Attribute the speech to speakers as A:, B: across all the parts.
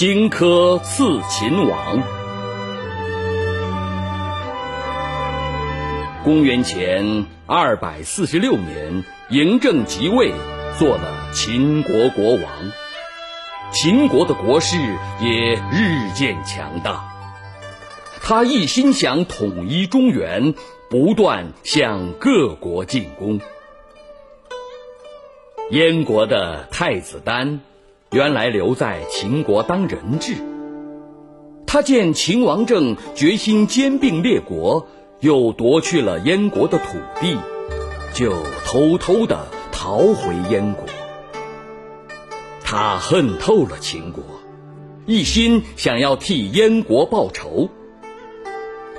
A: 荆轲刺秦王。公元前二百四十六年，嬴政即位，做了秦国国王。秦国的国势也日渐强大。他一心想统一中原，不断向各国进攻。燕国的太子丹。原来留在秦国当人质，他见秦王政决心兼并列国，又夺去了燕国的土地，就偷偷的逃回燕国。他恨透了秦国，一心想要替燕国报仇，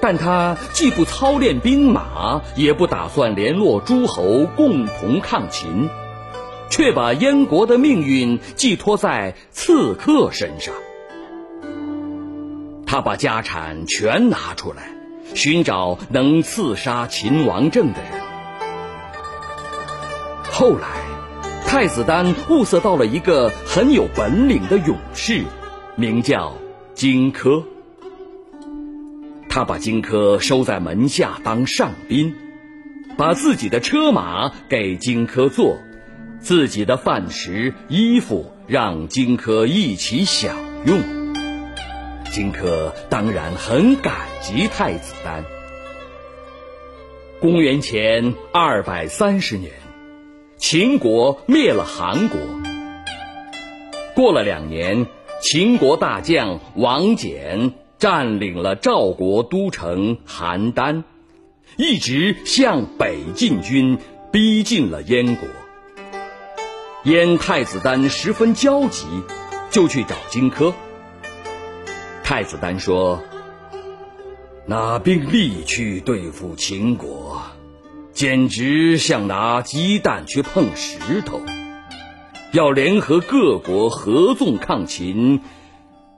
A: 但他既不操练兵马，也不打算联络诸侯共同抗秦。却把燕国的命运寄托在刺客身上。他把家产全拿出来，寻找能刺杀秦王政的人。后来，太子丹物色到了一个很有本领的勇士，名叫荆轲。他把荆轲收在门下当上宾，把自己的车马给荆轲坐。自己的饭食、衣服让荆轲一起享用，荆轲当然很感激太子丹。公元前二百三十年，秦国灭了韩国。过了两年，秦国大将王翦占领了赵国都城邯郸，一直向北进军，逼近了燕国。燕太子丹十分焦急，就去找荆轲。太子丹说：“拿兵力去对付秦国，简直像拿鸡蛋去碰石头。要联合各国合纵抗秦，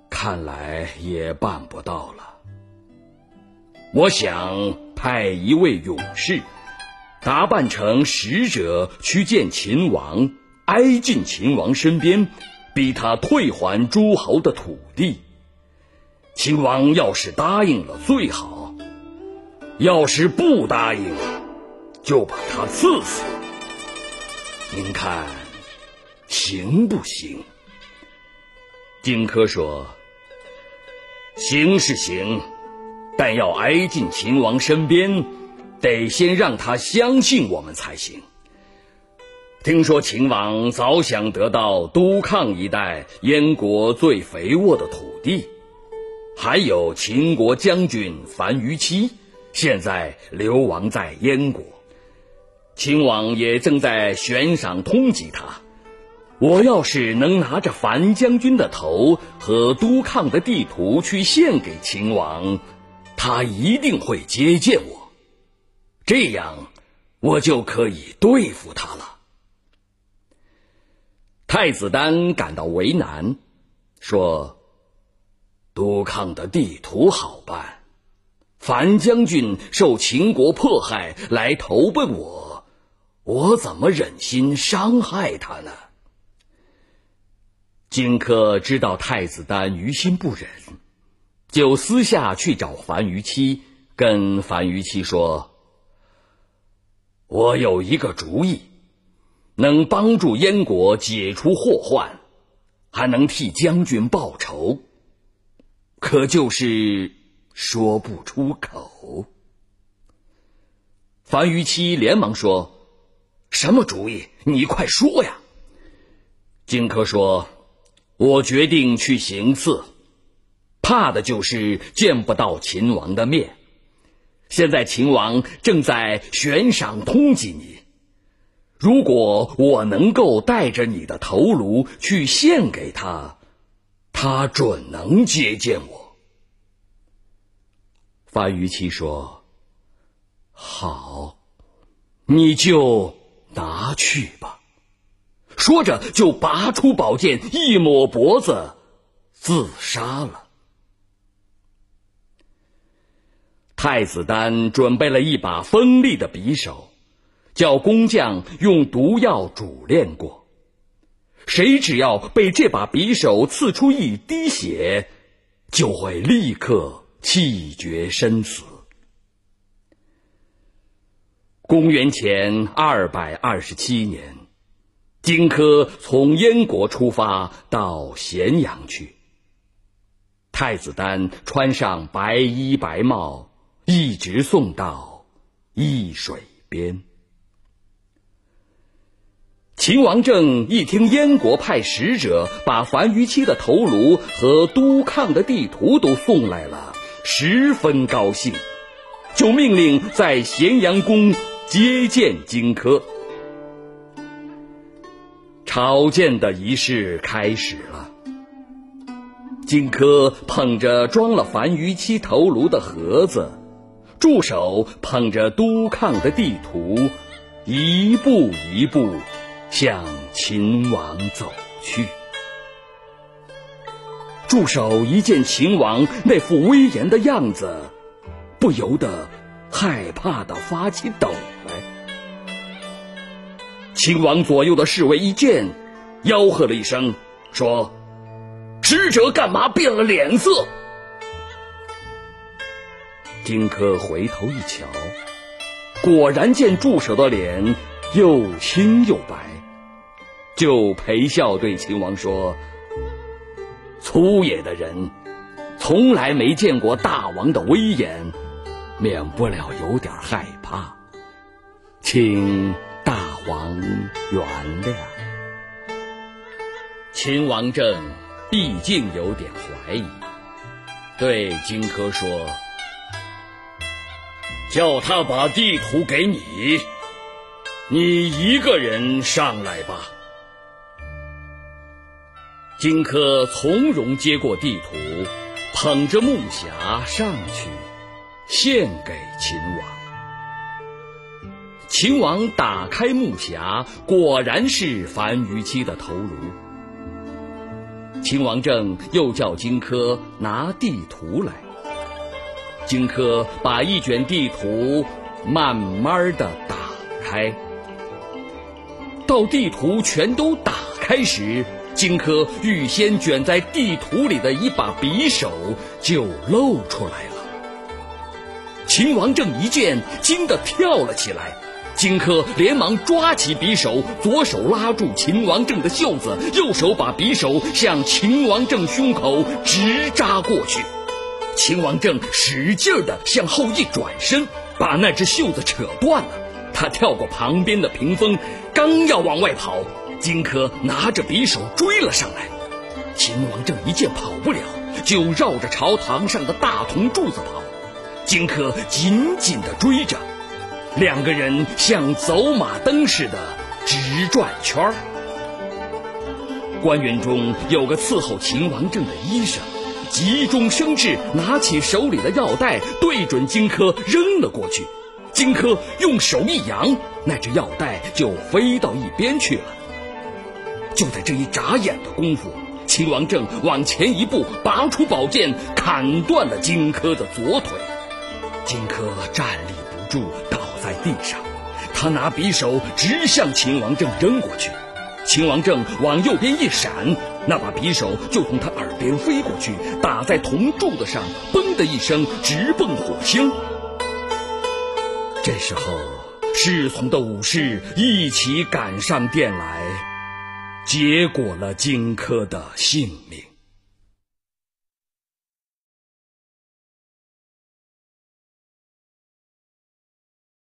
A: 看来也办不到了。我想派一位勇士，打扮成使者去见秦王。”挨近秦王身边，逼他退还诸侯的土地。秦王要是答应了最好，要是不答应，就把他赐死。您看行不行？荆轲说：“行是行，但要挨近秦王身边，得先让他相信我们才行。”听说秦王早想得到都抗一带燕国最肥沃的土地，还有秦国将军樊於期，现在流亡在燕国，秦王也正在悬赏通缉他。我要是能拿着樊将军的头和都抗的地图去献给秦王，他一定会接见我，这样我就可以对付他了。太子丹感到为难，说：“都抗的地图好办，樊将军受秦国迫害来投奔我，我怎么忍心伤害他呢？”荆轲知道太子丹于心不忍，就私下去找樊於期，跟樊於期说：“我有一个主意。”能帮助燕国解除祸患，还能替将军报仇，可就是说不出口。樊於期连忙说：“什么主意？你快说呀！”荆轲说：“我决定去行刺，怕的就是见不到秦王的面。现在秦王正在悬赏通缉你。”如果我能够带着你的头颅去献给他，他准能接见我。樊于期说：“好，你就拿去吧。”说着就拔出宝剑，一抹脖子，自杀了。太子丹准备了一把锋利的匕首。叫工匠用毒药煮炼过，谁只要被这把匕首刺出一滴血，就会立刻气绝身死。公元前二百二十七年，荆轲从燕国出发到咸阳去。太子丹穿上白衣白帽，一直送到易水边。秦王政一听燕国派使者把樊於期的头颅和督亢的地图都送来了，十分高兴，就命令在咸阳宫接见荆轲。朝见的仪式开始了。荆轲捧着装了樊於期头颅的盒子，助手捧着督亢的地图，一步一步向秦王走去。助手一见秦王那副威严的样子，不由得害怕的发起抖来。秦王左右的侍卫一见，吆喝了一声，说。使者干嘛变了脸色？荆轲回头一瞧，果然见助手的脸又青又白，就陪笑对秦王说：“粗野的人从来没见过大王的威严，免不了有点害怕，请大王原谅。”秦王政。毕竟有点怀疑，对荆轲说：“叫他把地图给你，你一个人上来吧。”荆轲从容接过地图，捧着木匣上去，献给秦王。秦王打开木匣，果然是樊於期的头颅。秦王政又叫荆轲拿地图来。荆轲把一卷地图慢慢的打开，到地图全都打开时，荆轲预先卷在地图里的一把匕首就露出来了。秦王政一见，惊得跳了起来。荆轲连忙抓起匕首，左手拉住秦王政的袖子，右手把匕首向秦王政胸口直扎过去。秦王政使劲的向后一转身，把那只袖子扯断了。他跳过旁边的屏风，刚要往外跑，荆轲拿着匕首追了上来。秦王政一见跑不了，就绕着朝堂上的大铜柱子跑。荆轲紧紧的追着。两个人像走马灯似的直转圈儿。官员中有个伺候秦王政的医生，急中生智，拿起手里的药袋，对准荆轲扔了过去。荆轲用手一扬，那只药袋就飞到一边去了。就在这一眨眼的功夫，秦王政往前一步，拔出宝剑，砍断了荆轲的左腿。荆轲站立不住，倒。在地上，他拿匕首直向秦王政扔过去。秦王政往右边一闪，那把匕首就从他耳边飞过去，打在铜柱子上，嘣的一声直奔火星。这时候，侍从的武士一起赶上殿来，结果了荆轲的性命。